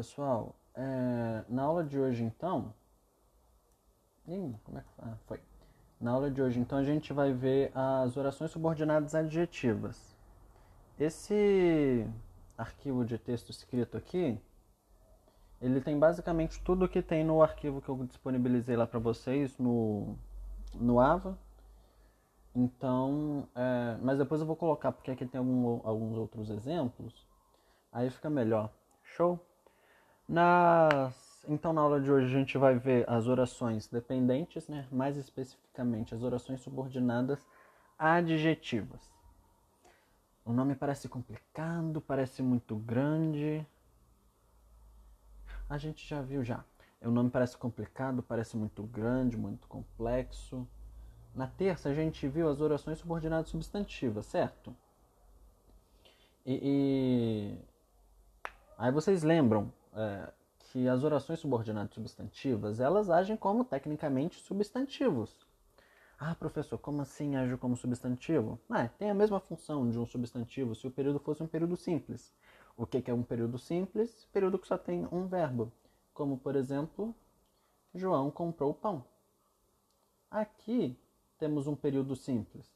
pessoal, é, na aula de hoje então. Ih, como é que ah, foi? Na aula de hoje então a gente vai ver as orações subordinadas adjetivas. Esse arquivo de texto escrito aqui, ele tem basicamente tudo que tem no arquivo que eu disponibilizei lá para vocês no, no AVA. Então, é, mas depois eu vou colocar porque aqui tem algum, alguns outros exemplos. Aí fica melhor. Show? Nas, então, na aula de hoje, a gente vai ver as orações dependentes, né? mais especificamente as orações subordinadas adjetivas. O nome parece complicado, parece muito grande. A gente já viu já. O nome parece complicado, parece muito grande, muito complexo. Na terça a gente viu as orações subordinadas substantivas, certo? E, e... aí vocês lembram é, que as orações subordinadas substantivas, elas agem como tecnicamente substantivos. Ah, professor, como assim age como substantivo? Ah, tem a mesma função de um substantivo se o período fosse um período simples. O que é um período simples? Período que só tem um verbo. Como, por exemplo, João comprou pão. Aqui temos um período simples.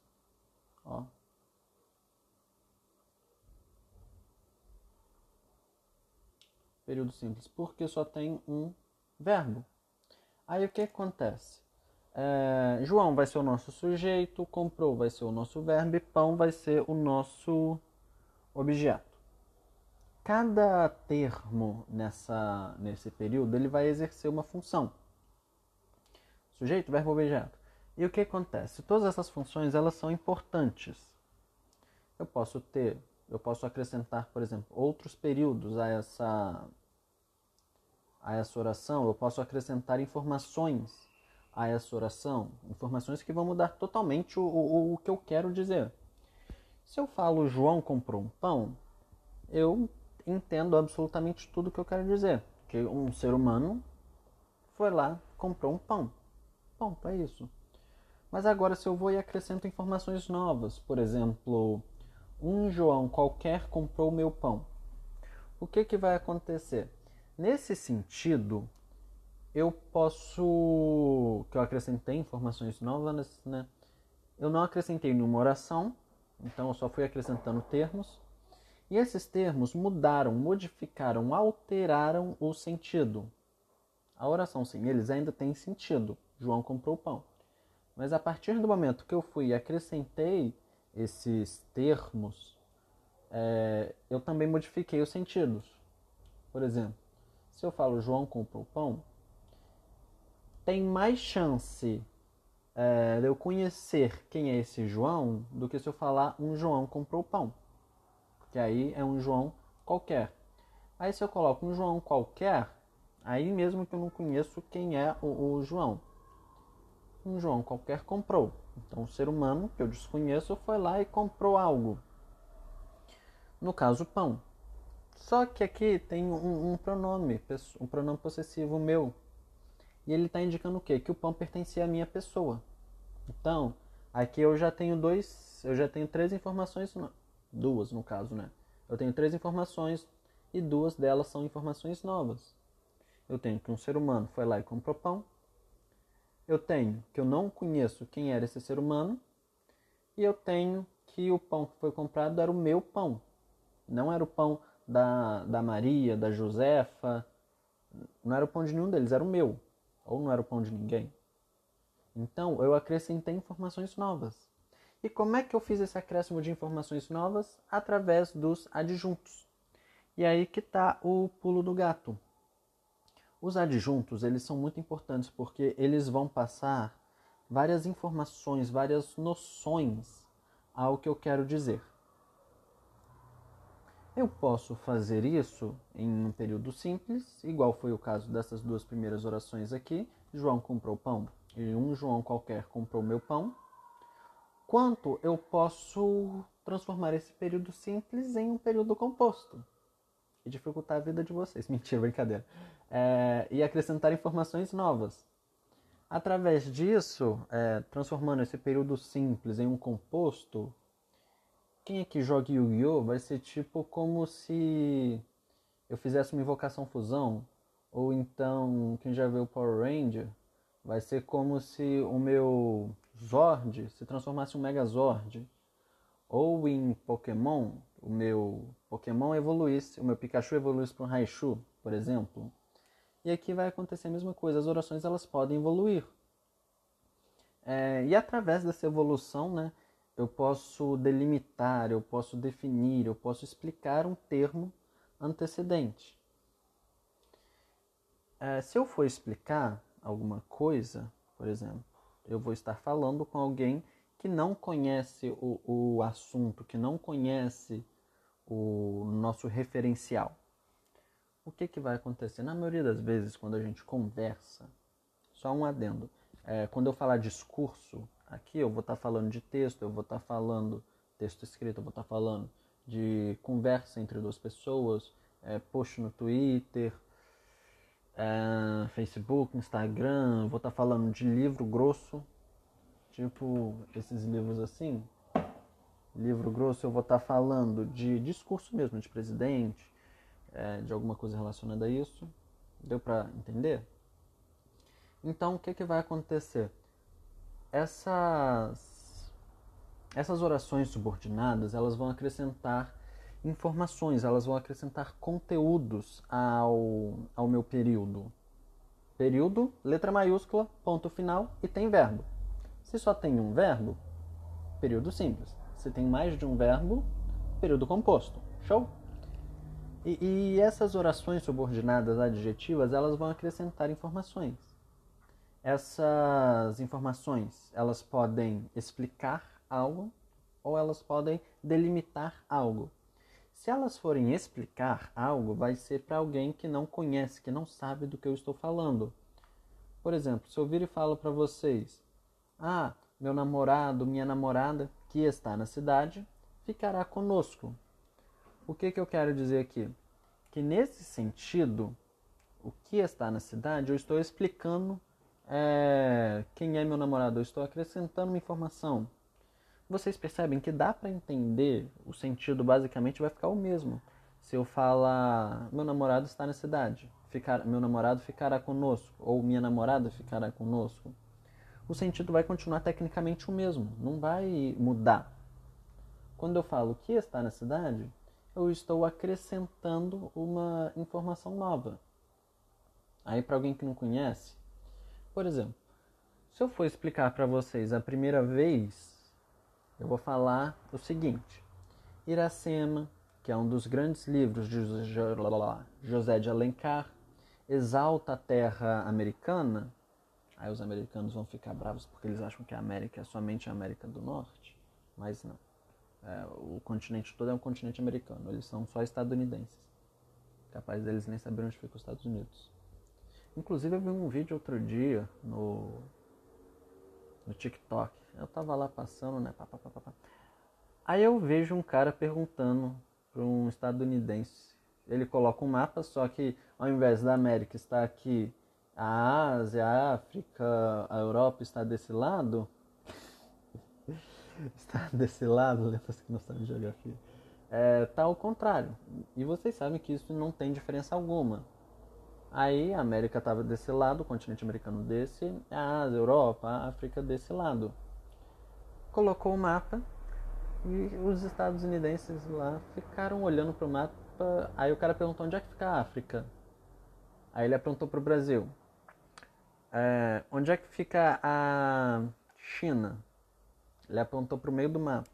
Ó, período simples, porque só tem um verbo. Aí o que acontece? É, João vai ser o nosso sujeito, comprou vai ser o nosso verbo e pão vai ser o nosso objeto. Cada termo nessa, nesse período ele vai exercer uma função. Sujeito, verbo, objeto. E o que acontece? Todas essas funções elas são importantes. Eu posso ter eu posso acrescentar, por exemplo, outros períodos a essa, a essa oração, eu posso acrescentar informações a essa oração, informações que vão mudar totalmente o, o, o que eu quero dizer. Se eu falo João comprou um pão, eu entendo absolutamente tudo que eu quero dizer. Que um ser humano foi lá, comprou um pão. Ponto, é isso. Mas agora, se eu vou e acrescento informações novas, por exemplo, um João qualquer comprou meu pão. O que, que vai acontecer? Nesse sentido, eu posso. que eu acrescentei informações novas, né? Eu não acrescentei nenhuma oração, então eu só fui acrescentando termos. E esses termos mudaram, modificaram, alteraram o sentido. A oração sem eles ainda tem sentido. João comprou o pão. Mas a partir do momento que eu fui e acrescentei esses termos, é, eu também modifiquei os sentidos. Por exemplo, se eu falo João comprou pão, tem mais chance é, de eu conhecer quem é esse João do que se eu falar um João comprou pão. Porque aí é um João qualquer. Aí se eu coloco um João qualquer, aí mesmo que eu não conheço quem é o, o João. Um João qualquer comprou. Então, um ser humano que eu desconheço foi lá e comprou algo. No caso, pão. Só que aqui tem um, um pronome, um pronome possessivo meu. E ele está indicando o quê? Que o pão pertencia à minha pessoa. Então, aqui eu já tenho dois, eu já tenho três informações, duas no caso, né? Eu tenho três informações e duas delas são informações novas. Eu tenho que um ser humano foi lá e comprou pão eu tenho que eu não conheço quem era esse ser humano e eu tenho que o pão que foi comprado era o meu pão. Não era o pão da, da Maria, da Josefa, não era o pão de nenhum deles, era o meu. Ou não era o pão de ninguém. Então eu acrescentei informações novas. E como é que eu fiz esse acréscimo de informações novas? Através dos adjuntos. E aí que está o pulo do gato. Os adjuntos, eles são muito importantes porque eles vão passar várias informações, várias noções ao que eu quero dizer. Eu posso fazer isso em um período simples, igual foi o caso dessas duas primeiras orações aqui. João comprou pão e um João qualquer comprou meu pão. Quanto eu posso transformar esse período simples em um período composto e dificultar a vida de vocês. Mentira, brincadeira é, e acrescentar informações novas. Através disso, é, transformando esse período simples em um composto, quem é que joga Yu-Gi-Oh! vai ser tipo como se eu fizesse uma invocação fusão, ou então, quem já viu Power Ranger, vai ser como se o meu Zord se transformasse em um Megazord. Ou em Pokémon, o meu Pokémon evoluísse, o meu Pikachu evoluísse para um Raichu, por exemplo. E aqui vai acontecer a mesma coisa, as orações elas podem evoluir. É, e através dessa evolução, né, eu posso delimitar, eu posso definir, eu posso explicar um termo antecedente. É, se eu for explicar alguma coisa, por exemplo, eu vou estar falando com alguém que não conhece o, o assunto, que não conhece o nosso referencial. O que, que vai acontecer? Na maioria das vezes, quando a gente conversa, só um adendo, é, quando eu falar discurso, aqui eu vou estar falando de texto, eu vou estar falando texto escrito, eu vou estar falando de conversa entre duas pessoas, é, post no Twitter, é, Facebook, Instagram, vou estar falando de livro grosso, tipo esses livros assim. Livro grosso, eu vou estar falando de discurso mesmo, de presidente, é, de alguma coisa relacionada a isso. Deu para entender? Então, o que, que vai acontecer? Essas, essas orações subordinadas, elas vão acrescentar informações, elas vão acrescentar conteúdos ao, ao meu período. Período, letra maiúscula, ponto final e tem verbo. Se só tem um verbo, período simples. Se tem mais de um verbo, período composto. Show? E, e essas orações subordinadas adjetivas, elas vão acrescentar informações. Essas informações, elas podem explicar algo ou elas podem delimitar algo. Se elas forem explicar algo, vai ser para alguém que não conhece, que não sabe do que eu estou falando. Por exemplo, se eu vir e falo para vocês: "Ah, meu namorado, minha namorada que está na cidade ficará conosco". O que que eu quero dizer aqui? Que nesse sentido, o que está na cidade, eu estou explicando é, quem é meu namorado, eu estou acrescentando uma informação vocês percebem que dá para entender, o sentido basicamente vai ficar o mesmo. Se eu falar, meu namorado está na cidade, ficar, meu namorado ficará conosco, ou minha namorada ficará conosco, o sentido vai continuar tecnicamente o mesmo, não vai mudar. Quando eu falo que está na cidade, eu estou acrescentando uma informação nova. Aí, para alguém que não conhece, por exemplo, se eu for explicar para vocês a primeira vez eu vou falar o seguinte: Iracema, que é um dos grandes livros de José de Alencar, exalta a terra americana. Aí os americanos vão ficar bravos porque eles acham que a América é somente a América do Norte, mas não. É, o continente todo é um continente americano, eles são só estadunidenses. Capaz deles nem saber onde fica os Estados Unidos. Inclusive eu vi um vídeo outro dia no, no TikTok eu tava lá passando, né? Pá, pá, pá, Aí eu vejo um cara perguntando para um estadunidense. Ele coloca um mapa, só que ao invés da América estar aqui, a Ásia, a África, a Europa está desse lado. está desse lado, lembra que não sabe geografia. É, tá ao contrário. E vocês sabem que isso não tem diferença alguma. Aí a América estava desse lado, o continente americano desse, a Europa, a África desse lado colocou o mapa e os estadunidenses lá ficaram olhando para o mapa. Aí o cara perguntou onde é que fica a África. Aí ele apontou para o Brasil. É, onde é que fica a China? Ele apontou para o meio do mapa.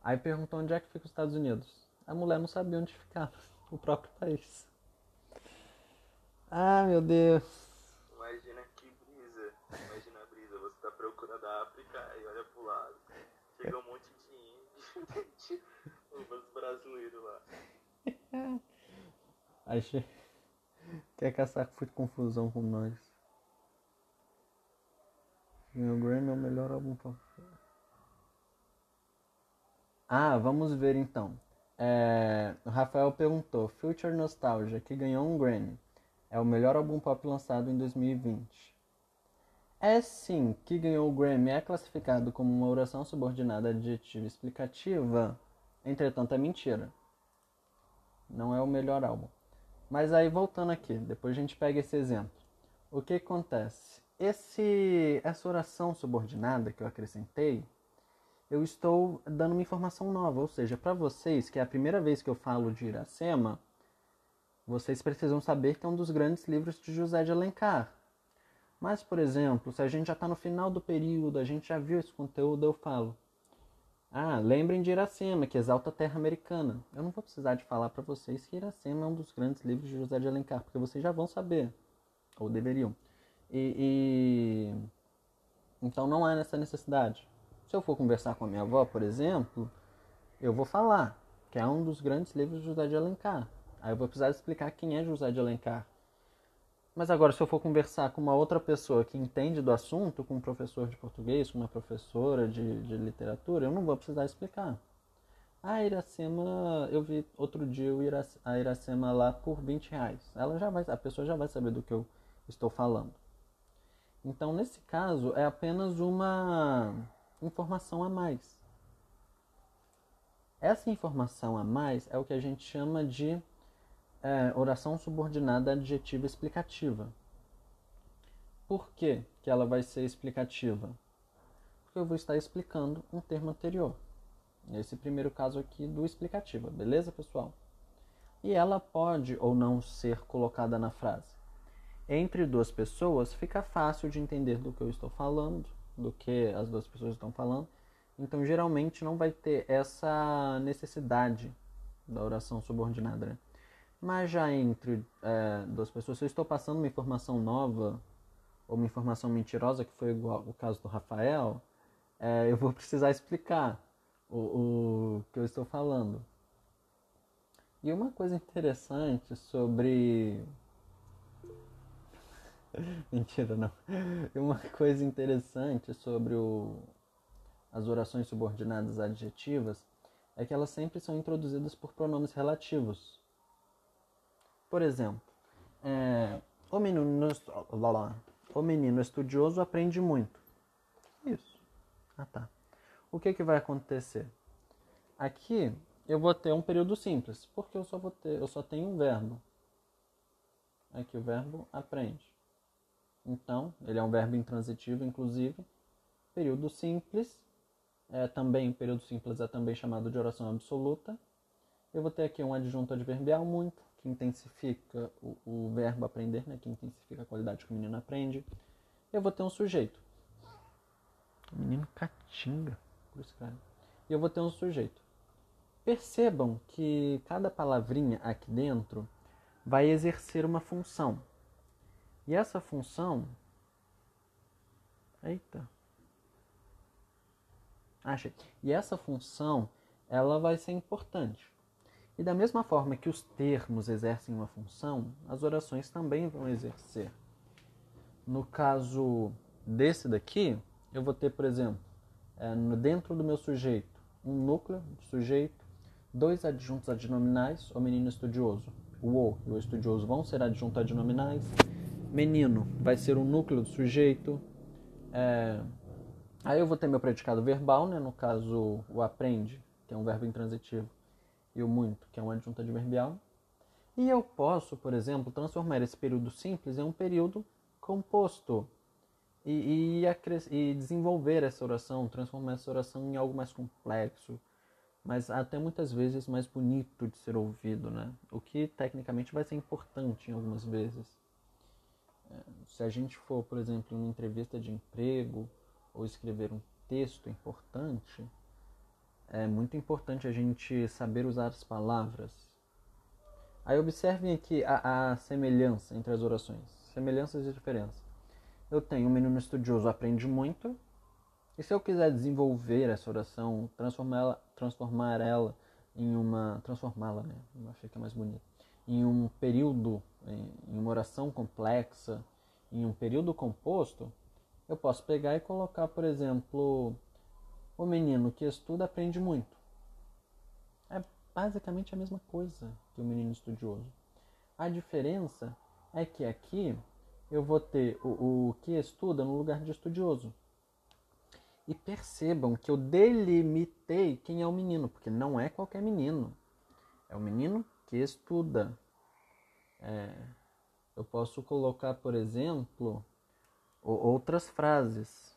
Aí perguntou onde é que fica os Estados Unidos. A mulher não sabia onde ficava o próprio país. Ah, meu Deus. Imagina que brisa. Imagina a brisa. Você está procurando a África e olha pro lado. Chega um monte de índio, os brasileiros lá. Achei. Quer caçar foi confusão com nós. Meu Grammy é o melhor álbum pop. Ah, vamos ver então. É, o Rafael perguntou: Future Nostalgia, que ganhou um Grammy, é o melhor álbum pop lançado em 2020. É sim que ganhou o Grammy é classificado como uma oração subordinada adjetiva explicativa, entretanto é mentira. Não é o melhor álbum. Mas aí voltando aqui, depois a gente pega esse exemplo. O que acontece? Esse, essa oração subordinada que eu acrescentei, eu estou dando uma informação nova, ou seja, para vocês, que é a primeira vez que eu falo de Iracema, vocês precisam saber que é um dos grandes livros de José de Alencar. Mas, por exemplo, se a gente já está no final do período, a gente já viu esse conteúdo, eu falo. Ah, lembrem de Iracema, que exalta a terra americana. Eu não vou precisar de falar para vocês que Iracema é um dos grandes livros de José de Alencar, porque vocês já vão saber, ou deveriam. E, e... então não há essa necessidade. Se eu for conversar com a minha avó, por exemplo, eu vou falar que é um dos grandes livros de José de Alencar. Aí eu vou precisar explicar quem é José de Alencar. Mas agora, se eu for conversar com uma outra pessoa que entende do assunto, com um professor de português, com uma professora de, de literatura, eu não vou precisar explicar. Ah, Iracema, eu vi outro dia a Iracema lá por 20 reais. Ela já vai, a pessoa já vai saber do que eu estou falando. Então, nesse caso, é apenas uma informação a mais. Essa informação a mais é o que a gente chama de é, oração subordinada adjetiva explicativa. Por que, que ela vai ser explicativa? Porque eu vou estar explicando um termo anterior. Nesse primeiro caso aqui do explicativa, beleza, pessoal? E ela pode ou não ser colocada na frase. Entre duas pessoas fica fácil de entender do que eu estou falando, do que as duas pessoas estão falando. Então, geralmente, não vai ter essa necessidade da oração subordinada. Né? Mas já entre é, duas pessoas, se eu estou passando uma informação nova ou uma informação mentirosa, que foi igual o caso do Rafael, é, eu vou precisar explicar o, o que eu estou falando. E uma coisa interessante sobre Mentira, não. Uma coisa interessante sobre o... as orações subordinadas adjetivas é que elas sempre são introduzidas por pronomes relativos. Por exemplo, é... o, menino... o menino estudioso aprende muito. Isso. Ah, tá. O que, que vai acontecer? Aqui eu vou ter um período simples, porque eu só, vou ter... eu só tenho um verbo. Aqui o verbo aprende. Então, ele é um verbo intransitivo, inclusive. Período simples, é também, período simples é também chamado de oração absoluta. Eu vou ter aqui um adjunto adverbial muito, que intensifica o, o verbo aprender, né, que intensifica a qualidade que o menino aprende. Eu vou ter um sujeito. Menino catinga. E eu vou ter um sujeito. Percebam que cada palavrinha aqui dentro vai exercer uma função. E essa função. Eita. Achei. E essa função, ela vai ser importante. E da mesma forma que os termos exercem uma função, as orações também vão exercer. No caso desse daqui, eu vou ter, por exemplo, é, dentro do meu sujeito, um núcleo de sujeito, dois adjuntos adnominais, o menino estudioso. O o e o estudioso vão ser adjuntos adnominais menino vai ser o núcleo do sujeito. É... Aí eu vou ter meu predicado verbal, né? no caso o aprende, que é um verbo intransitivo, e o muito, que é um adjunto adverbial. E eu posso, por exemplo, transformar esse período simples em um período composto e, e, e desenvolver essa oração, transformar essa oração em algo mais complexo, mas até muitas vezes mais bonito de ser ouvido, né? O que tecnicamente vai ser importante em algumas vezes. Se a gente for, por exemplo, em uma entrevista de emprego ou escrever um texto importante, é muito importante a gente saber usar as palavras. Aí observem aqui a, a semelhança entre as orações, semelhanças e diferenças. Eu tenho um menino estudioso aprende muito, e se eu quiser desenvolver essa oração, transformá-la transformar ela em uma transformá-la, né, fica mais bonito, em um período em uma oração complexa, em um período composto, eu posso pegar e colocar, por exemplo, o menino que estuda aprende muito. É basicamente a mesma coisa que o menino estudioso. A diferença é que aqui eu vou ter o, o que estuda no lugar de estudioso. E percebam que eu delimitei quem é o menino, porque não é qualquer menino. É o menino que estuda. É, eu posso colocar, por exemplo, outras frases,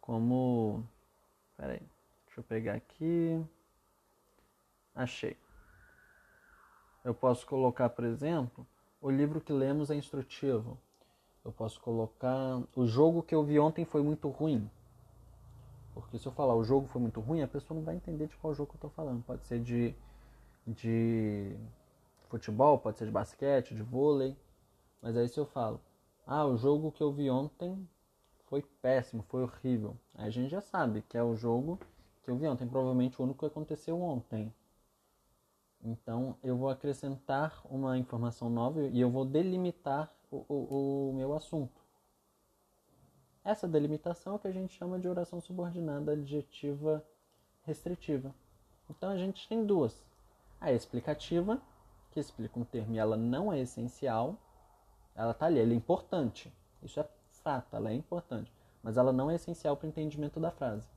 como. Peraí, deixa eu pegar aqui. Achei. Eu posso colocar, por exemplo, o livro que lemos é instrutivo. Eu posso colocar. O jogo que eu vi ontem foi muito ruim. Porque se eu falar o jogo foi muito ruim, a pessoa não vai entender de qual jogo eu estou falando. Pode ser de, de futebol, pode ser de basquete, de vôlei. Mas aí se eu falo, ah, o jogo que eu vi ontem foi péssimo, foi horrível. Aí a gente já sabe que é o jogo que eu vi ontem, provavelmente o único que aconteceu ontem. Então eu vou acrescentar uma informação nova e eu vou delimitar o, o, o meu assunto. Essa delimitação é o que a gente chama de oração subordinada adjetiva restritiva. Então a gente tem duas. A explicativa, que explica um termo e ela não é essencial, ela está ali, ela é importante. Isso é fato, ela é importante. Mas ela não é essencial para o entendimento da frase.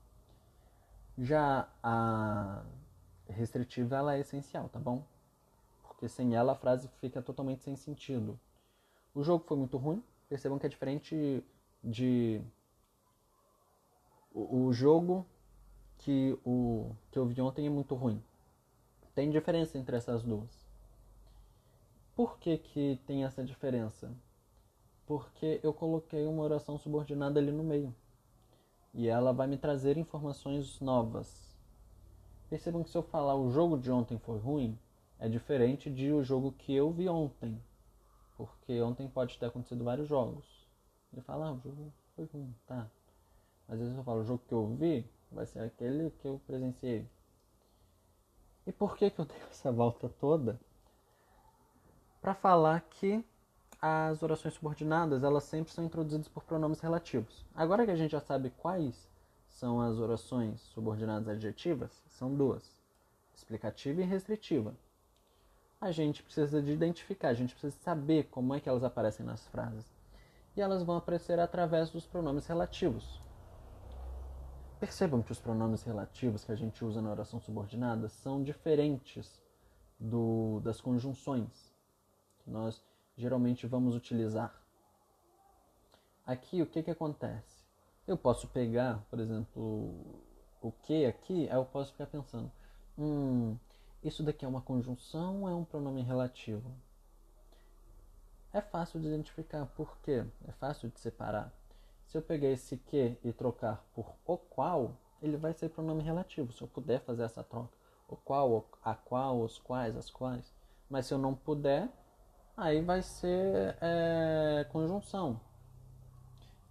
Já a restritiva, ela é essencial, tá bom? Porque sem ela a frase fica totalmente sem sentido. O jogo foi muito ruim. Percebam que é diferente de o, jogo que o que eu vi ontem é muito ruim. Tem diferença entre essas duas. Por que, que tem essa diferença? Porque eu coloquei uma oração subordinada ali no meio. E ela vai me trazer informações novas. Percebam que se eu falar o jogo de ontem foi ruim, é diferente de o jogo que eu vi ontem. Porque ontem pode ter acontecido vários jogos. Ele fala, ah, o jogo foi ruim, tá. Mas às vezes eu falo, o jogo que eu vi vai ser aquele que eu presenciei. E por que, que eu tenho essa volta toda? para falar que as orações subordinadas elas sempre são introduzidas por pronomes relativos. Agora que a gente já sabe quais são as orações subordinadas adjetivas, são duas: explicativa e restritiva. A gente precisa de identificar, a gente precisa saber como é que elas aparecem nas frases. E elas vão aparecer através dos pronomes relativos. Percebam que os pronomes relativos que a gente usa na oração subordinada são diferentes do, das conjunções que nós geralmente vamos utilizar. Aqui, o que, que acontece? Eu posso pegar, por exemplo, o que aqui, aí eu posso ficar pensando, hum, isso daqui é uma conjunção ou é um pronome relativo? É fácil de identificar, por quê? É fácil de separar. Se eu pegar esse que e trocar por o qual, ele vai ser pronome relativo, se eu puder fazer essa troca. O qual, a qual, os quais, as quais. Mas se eu não puder, aí vai ser é, conjunção.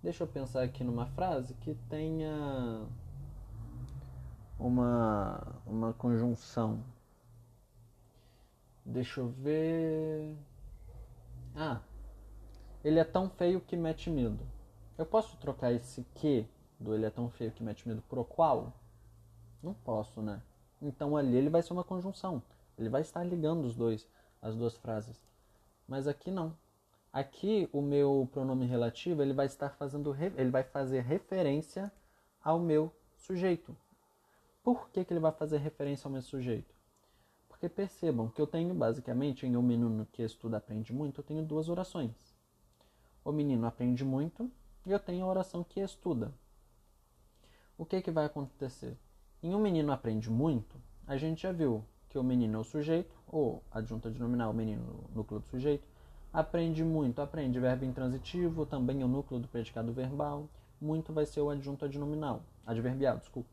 Deixa eu pensar aqui numa frase que tenha uma, uma conjunção. Deixa eu ver. Ah, ele é tão feio que mete medo. Eu posso trocar esse que do ele é tão feio que mete medo por o qual? Não posso, né? Então ali ele vai ser uma conjunção. Ele vai estar ligando os dois, as duas frases. Mas aqui não. Aqui o meu pronome relativo ele vai estar fazendo ele vai fazer referência ao meu sujeito. Por que, que ele vai fazer referência ao meu sujeito? Porque percebam que eu tenho basicamente em o menino que estuda aprende muito, eu tenho duas orações. O menino aprende muito eu tenho a oração que estuda. O que, que vai acontecer? Em um menino aprende muito, a gente já viu que o menino é o sujeito, ou adjunta de nominal, o menino, núcleo do sujeito. Aprende muito, aprende verbo intransitivo, também é o núcleo do predicado verbal. Muito vai ser o adjunto adnominal, adverbial, desculpa.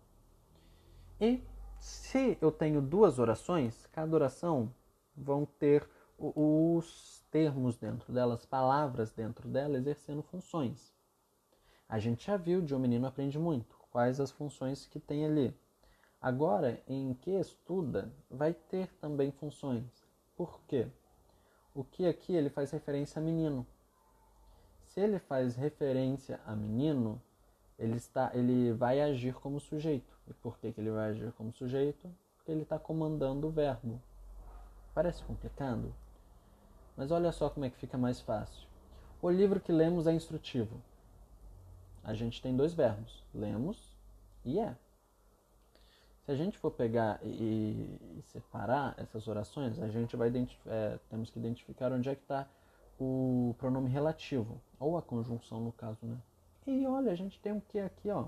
E se eu tenho duas orações, cada oração vão ter os termos dentro delas, palavras dentro dela, exercendo funções. A gente já viu de um menino aprende muito, quais as funções que tem ali. Agora, em que estuda, vai ter também funções. Por quê? O que aqui ele faz referência a menino. Se ele faz referência a menino, ele, está, ele vai agir como sujeito. E por que, que ele vai agir como sujeito? Porque ele está comandando o verbo. Parece complicado? Mas olha só como é que fica mais fácil. O livro que lemos é instrutivo. A gente tem dois verbos, lemos e é. Se a gente for pegar e, e separar essas orações, a gente vai é, temos que identificar onde é que está o pronome relativo, ou a conjunção no caso, né? E olha, a gente tem um que aqui, ó.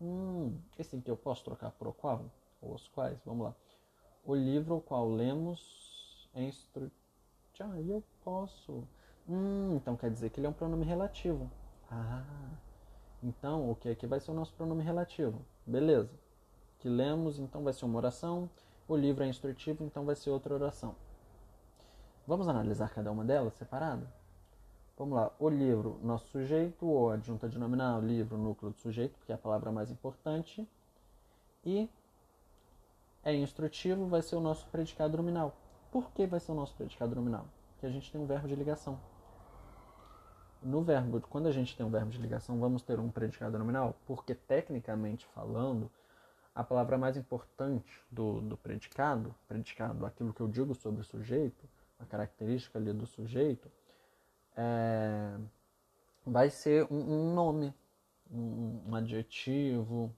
Hum, esse aqui eu posso trocar por o qual? Ou os quais? Vamos lá. O livro o qual lemos é instru... Ah, eu posso. Hum, então quer dizer que ele é um pronome relativo. Ah, então o que aqui vai ser o nosso pronome relativo. Beleza que lemos, então vai ser uma oração. O livro é instrutivo, então vai ser outra oração. Vamos analisar cada uma delas separada? Vamos lá. O livro, nosso sujeito, ou adjunta de nominal, livro, núcleo do sujeito, que é a palavra mais importante. E é instrutivo, vai ser o nosso predicado nominal. Por que vai ser o nosso predicado nominal? Porque a gente tem um verbo de ligação. No verbo, quando a gente tem um verbo de ligação, vamos ter um predicado nominal, porque tecnicamente falando, a palavra mais importante do, do predicado, predicado, aquilo que eu digo sobre o sujeito, a característica ali do sujeito, é, vai ser um, um nome, um, um, adjetivo.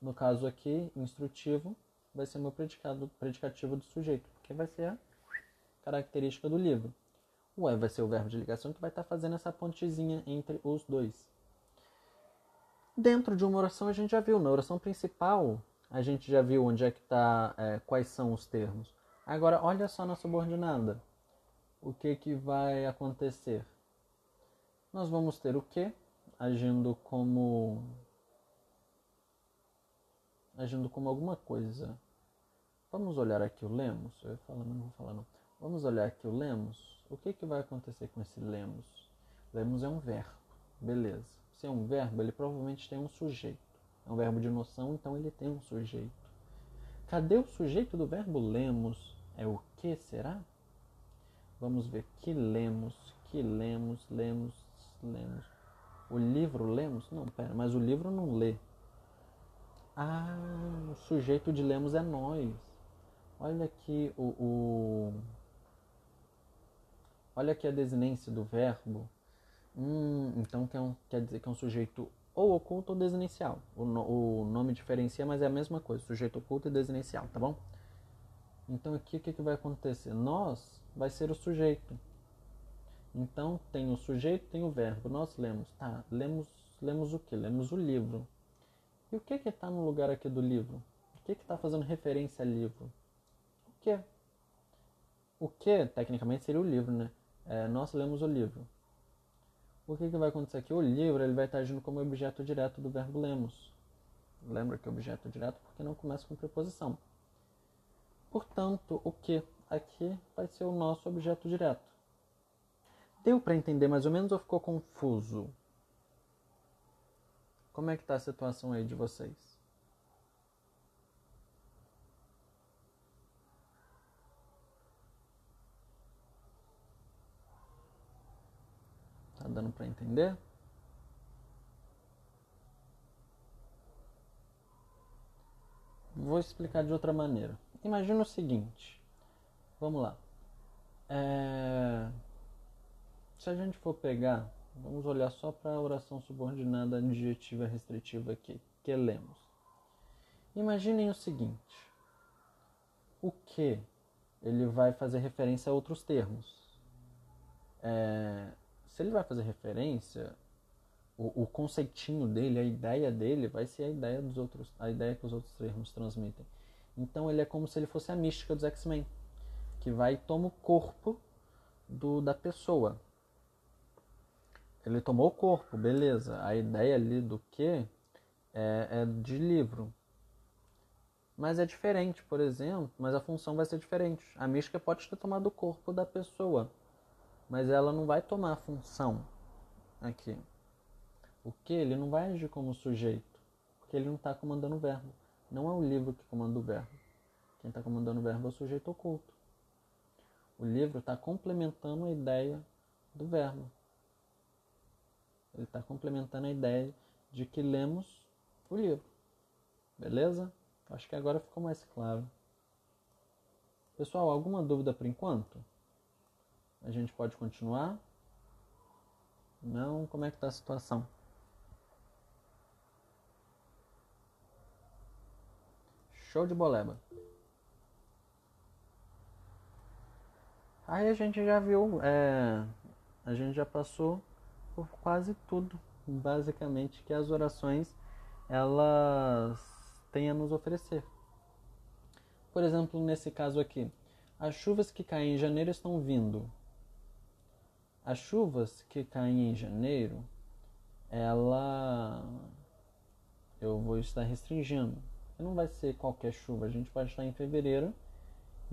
No caso aqui, instrutivo, vai ser meu predicado, predicativo do sujeito, porque vai ser a característica do livro. O é vai ser o verbo de ligação que vai estar fazendo essa pontezinha entre os dois. Dentro de uma oração a gente já viu, na oração principal a gente já viu onde é que está, é, quais são os termos. Agora olha só na subordinada. O que que vai acontecer? Nós vamos ter o que agindo como agindo como alguma coisa. Vamos olhar aqui o lemos. Eu ia falar, não vou falar não. Vamos olhar aqui o lemos. O que que vai acontecer com esse lemos? Lemos é um verbo, beleza se é um verbo, ele provavelmente tem um sujeito. É um verbo de noção, então ele tem um sujeito. Cadê o sujeito do verbo lemos? É o que será? Vamos ver. Que lemos, que lemos, lemos, lemos. O livro lemos? Não, pera, mas o livro não lê. Ah, o sujeito de lemos é nós. Olha aqui o, o... Olha aqui a desinência do verbo. Hum, então quer, um, quer dizer que é um sujeito ou oculto ou desinencial. O, no, o, nome diferencia, mas é a mesma coisa, sujeito oculto e desinencial, tá bom? Então aqui o que, que vai acontecer? Nós vai ser o sujeito. Então tem o sujeito, tem o verbo. Nós lemos, tá? Lemos, lemos o que? Lemos o livro. E o que que está no lugar aqui do livro? O que que está fazendo referência a livro? O que? O que, tecnicamente, seria o livro, né? É, nós lemos o livro. O que, que vai acontecer aqui? O livro ele vai estar agindo como objeto direto do verbo lemos. Lembra que é objeto direto porque não começa com preposição. Portanto, o que aqui vai ser o nosso objeto direto. Deu para entender mais ou menos ou ficou confuso? Como é que está a situação aí de vocês? Tá dando para entender? Vou explicar de outra maneira. Imagina o seguinte. Vamos lá. É... Se a gente for pegar, vamos olhar só para a oração subordinada adjetiva restritiva aqui, que lemos. Imaginem o seguinte. O que ele vai fazer referência a outros termos. É, se ele vai fazer referência, o, o, conceitinho dele, a ideia dele, vai ser a ideia dos outros, a ideia que os outros termos transmitem. Então ele é como se ele fosse a mística dos X-Men, que vai e toma o corpo do, da pessoa. Ele tomou o corpo, beleza. A ideia ali do que é, é de livro. Mas é diferente, por exemplo, mas a função vai ser diferente. A mística pode ter tomado o corpo da pessoa mas ela não vai tomar a função aqui. O que? Ele não vai agir como sujeito, porque ele não está comandando o verbo. Não é o livro que comanda o verbo. Quem está comandando o verbo é o sujeito oculto. O livro está complementando a ideia do verbo. Ele está complementando a ideia de que lemos o livro. Beleza? Acho que agora ficou mais claro. Pessoal, alguma dúvida por enquanto? A gente pode continuar? Não? Como é que está a situação? Show de boleba. Aí a gente já viu, é, a gente já passou por quase tudo, basicamente, que as orações elas têm a nos oferecer. Por exemplo, nesse caso aqui, as chuvas que caem em janeiro estão vindo. As chuvas que caem em janeiro, ela eu vou estar restringindo. Não vai ser qualquer chuva, a gente pode estar em fevereiro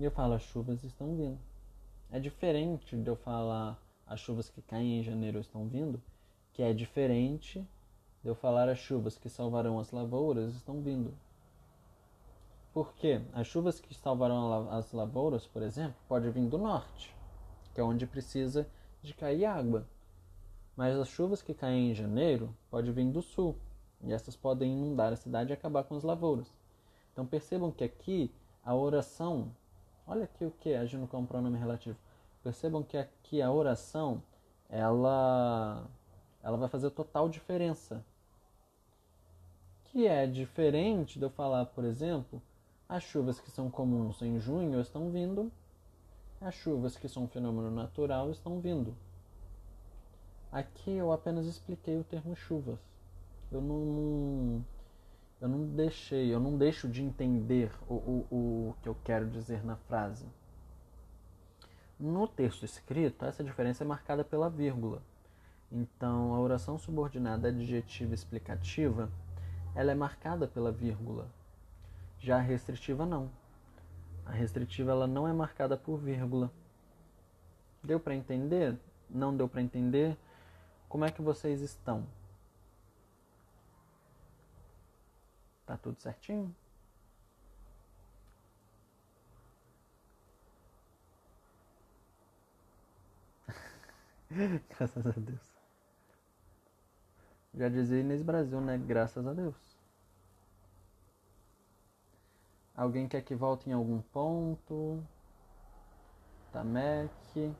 e eu falo as chuvas estão vindo. É diferente de eu falar as chuvas que caem em janeiro estão vindo, que é diferente de eu falar as chuvas que salvarão as lavouras estão vindo. Porque as chuvas que salvarão as lavouras, por exemplo, pode vir do norte, que é onde precisa de cair água. Mas as chuvas que caem em janeiro pode vir do sul, e essas podem inundar a cidade e acabar com as lavouras. Então percebam que aqui a oração Olha aqui o que agindo como pronome relativo. Percebam que aqui a oração ela ela vai fazer total diferença. Que é diferente de eu falar, por exemplo, as chuvas que são comuns em junho estão vindo, as chuvas que são um fenômeno natural estão vindo. Aqui eu apenas expliquei o termo chuvas. Eu não, eu não deixei, eu não deixo de entender o, o, o que eu quero dizer na frase. No texto escrito, essa diferença é marcada pela vírgula. Então, a oração subordinada adjetiva explicativa, ela é marcada pela vírgula. Já a restritiva não. A restritiva ela não é marcada por vírgula. Deu para entender? Não deu para entender? Como é que vocês estão? Tá tudo certinho? Graças a Deus. Já dizia Inês Brasil, né? Graças a Deus. Alguém quer que volte em algum ponto? Tamek.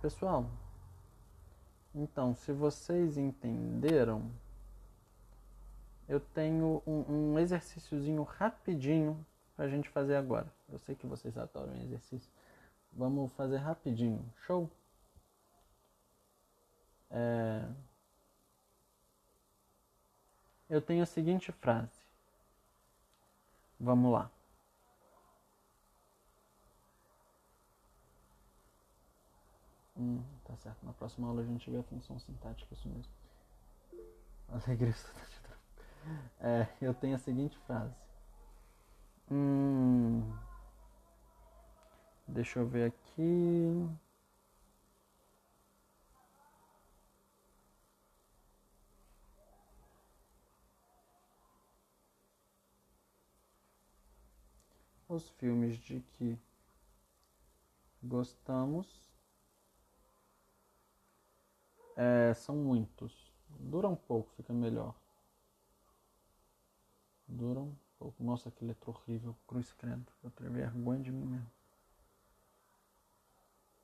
Pessoal, então, se vocês entenderam, eu tenho um, um exercíciozinho rapidinho pra gente fazer agora. Eu sei que vocês adoram exercício. Vamos fazer rapidinho. Show? É... Eu tenho a seguinte frase. Vamos lá. Hum, tá certo. Na próxima aula a gente vê a função sintática, isso mesmo. Alegria É, eu tenho a seguinte frase. Hum, deixa eu ver aqui. Os filmes de que gostamos é, são muitos. Dura um pouco, fica melhor. Dura um pouco. Nossa, que letra horrível. Cruz credo. Eu tenho vergonha de mim mesmo.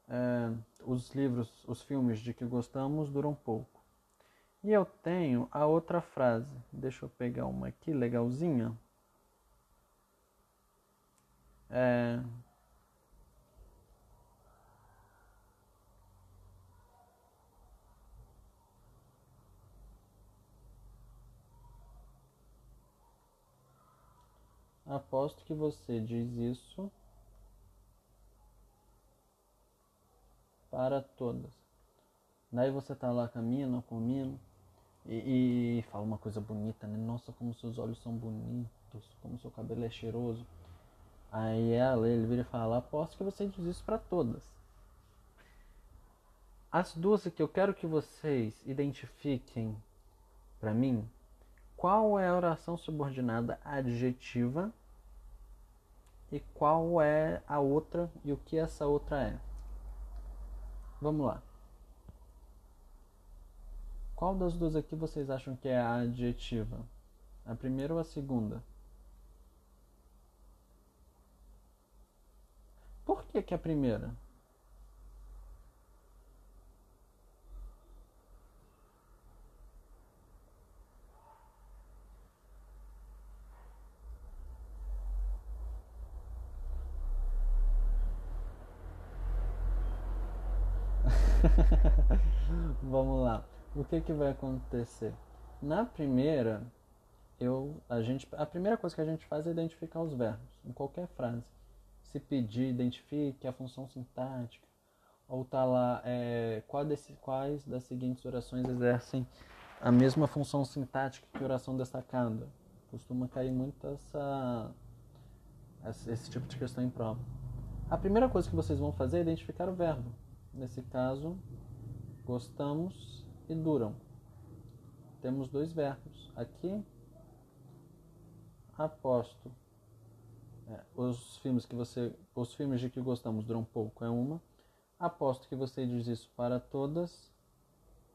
É, os livros, os filmes de que gostamos duram pouco. E eu tenho a outra frase. Deixa eu pegar uma aqui, legalzinha. É, Aposto que você diz isso para todas. Daí você tá lá caminhando, comendo e, e fala uma coisa bonita, né? Nossa, como seus olhos são bonitos, como seu cabelo é cheiroso. Aí ela, ele vira e fala, aposto que você diz isso para todas. As duas que eu quero que vocês identifiquem para mim, qual é a oração subordinada adjetiva e qual é a outra e o que essa outra é. Vamos lá. Qual das duas aqui vocês acham que é a adjetiva? A primeira ou a segunda? Por que, que é a primeira? Vamos lá. O que, que vai acontecer? Na primeira, eu, a, gente, a primeira coisa que a gente faz é identificar os verbos em qualquer frase. Se pedir, identifique a função sintática. Ou tá lá, é, qual desse, quais das seguintes orações exercem a mesma função sintática que oração destacada. Costuma cair muito essa, esse tipo de questão em prova. A primeira coisa que vocês vão fazer é identificar o verbo. Nesse caso, gostamos e duram. Temos dois verbos. Aqui, aposto. É, os filmes que você, os filmes de que gostamos duram pouco é uma. Aposto que você diz isso para todas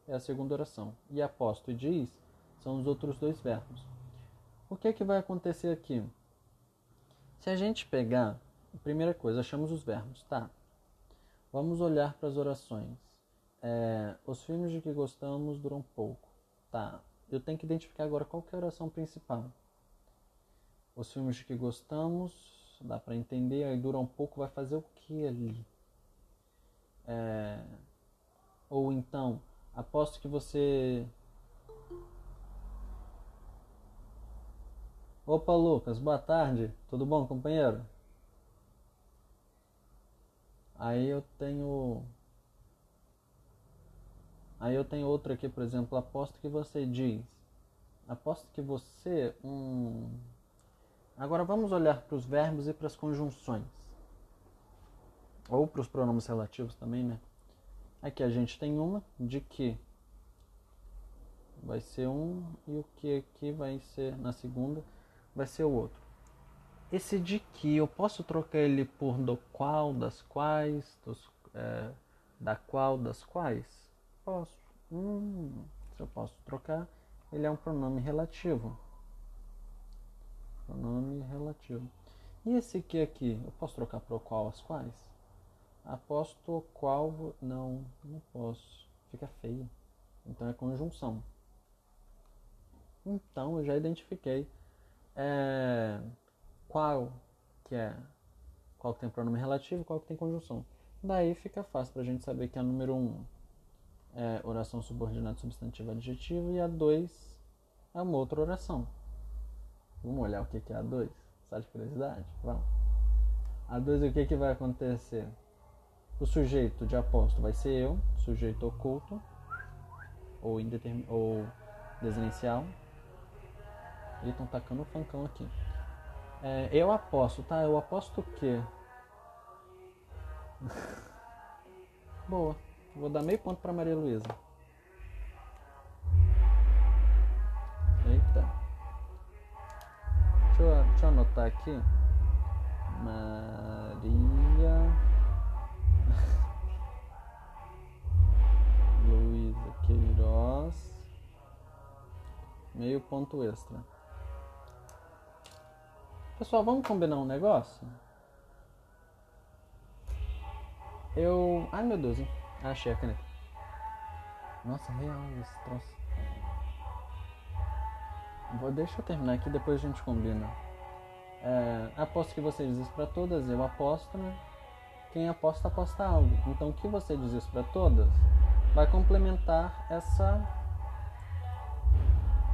é a segunda oração. E aposto e diz são os outros dois verbos. O que é que vai acontecer aqui? Se a gente pegar, primeira coisa, achamos os verbos, tá? Vamos olhar para as orações. É, os filmes de que gostamos duram pouco, tá? Eu tenho que identificar agora qual é a oração principal. Os filmes que gostamos, dá para entender, aí dura um pouco, vai fazer o que ali? É, ou então, aposto que você. Opa, Lucas, boa tarde. Tudo bom, companheiro? Aí eu tenho. Aí eu tenho outra aqui, por exemplo, aposto que você diz. Aposto que você. Hum, Agora vamos olhar para os verbos e para as conjunções. Ou para os pronomes relativos também, né? Aqui a gente tem uma de que vai ser um e o que aqui vai ser na segunda vai ser o outro. Esse de que eu posso trocar ele por do qual, das quais, dos, é, da qual, das quais? Posso. Hum, se eu posso trocar, ele é um pronome relativo. Pronome relativo. E esse que aqui, eu posso trocar para o qual as quais? Aposto qual. Não, não posso. Fica feio. Então é conjunção. Então eu já identifiquei é, qual que é qual que tem pronome relativo e qual que tem conjunção. Daí fica fácil para a gente saber que a número 1 um é oração subordinada substantivo adjetivo e a 2 é uma outra oração. Vamos olhar o que é A2? Só de curiosidade? Vamos. A2 o que, que vai acontecer? O sujeito de aposto vai ser eu, sujeito oculto, ou, indetermin... ou desenencial. Eles estão tacando o fancão aqui. É, eu aposto, tá? Eu aposto o quê? Boa. Vou dar meio ponto para Maria Luísa. Deixa eu, anotar aqui. Maria Luísa Queiroz. Meio ponto extra. Pessoal, vamos combinar um negócio? Eu. Ai meu Deus, hein? Achei a caneta. Nossa, real esse troço. Vou, deixa eu terminar aqui, depois a gente combina. É, aposto que você diz isso para todas, eu aposto, né? Quem aposta, aposta algo. Então, o que você diz isso para todas vai complementar essa.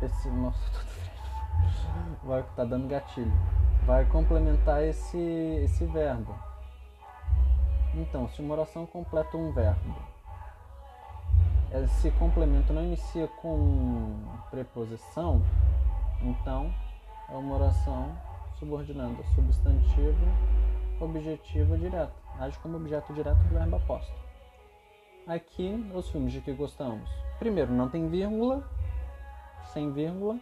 Esse. Nossa, tô vai tá dando gatilho. Vai complementar esse, esse verbo. Então, se uma oração completa um verbo, esse complemento não inicia com preposição, então, é uma oração subordinando substantivo, objetivo direto. Age como objeto direto do verbo aposto. Aqui, os filmes de que gostamos. Primeiro, não tem vírgula, sem vírgula.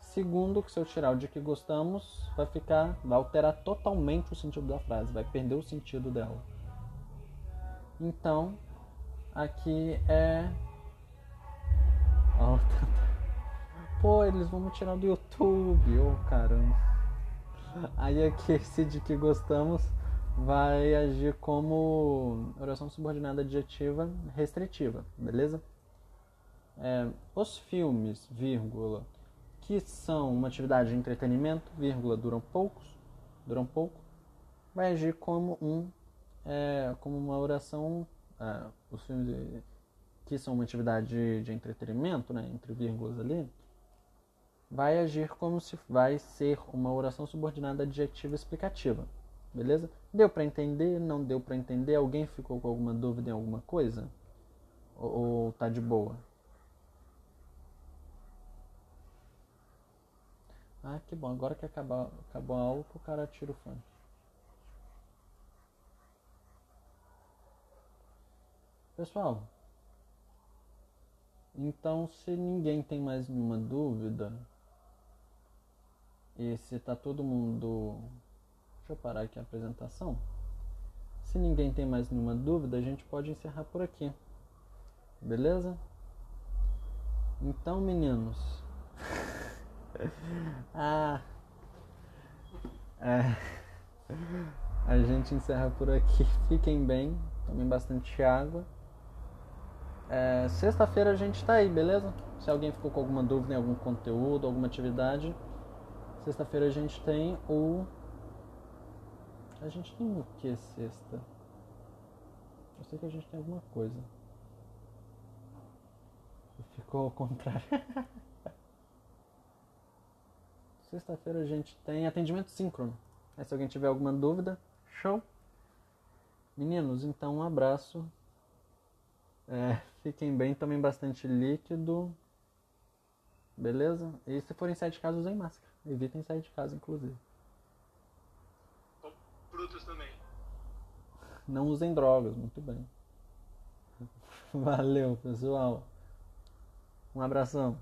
Segundo, que se eu tirar o de que gostamos, vai ficar, vai alterar totalmente o sentido da frase, vai perder o sentido dela. Então, aqui é. Pô, eles vão me tirar do YouTube, ô oh, caramba. Aí aqui esse de que gostamos vai agir como oração subordinada adjetiva restritiva, beleza? É, os filmes, vírgula, que são uma atividade de entretenimento, vírgula, duram poucos, duram pouco, vai agir como um, é, como uma oração é, os filmes que são uma atividade de, de entretenimento, né, entre vírgulas ali, vai agir como se vai ser uma oração subordinada adjetiva explicativa. Beleza? Deu para entender? Não deu para entender? Alguém ficou com alguma dúvida em alguma coisa? Ou, ou tá de boa? Ah, que bom. Agora que acabou, acabou a aula, o cara tira o fone. Pessoal, então se ninguém tem mais nenhuma dúvida, e se tá todo mundo. Deixa eu parar aqui a apresentação. Se ninguém tem mais nenhuma dúvida, a gente pode encerrar por aqui. Beleza? Então, meninos. ah. É. A gente encerra por aqui. Fiquem bem, tomem bastante água. É, Sexta-feira a gente tá aí, beleza? Se alguém ficou com alguma dúvida em algum conteúdo, alguma atividade, sexta-feira a gente tem o. A gente tem o que sexta? Eu sei que a gente tem alguma coisa. Ficou ao contrário. Sexta-feira a gente tem atendimento síncrono. Aí se alguém tiver alguma dúvida, show. Meninos, então um abraço. É, fiquem bem, tomem bastante líquido. Beleza? E se forem de casa, usem máscara. Evitem sair de casa, inclusive. Com frutos também. Não usem drogas, muito bem. Valeu, pessoal. Um abração.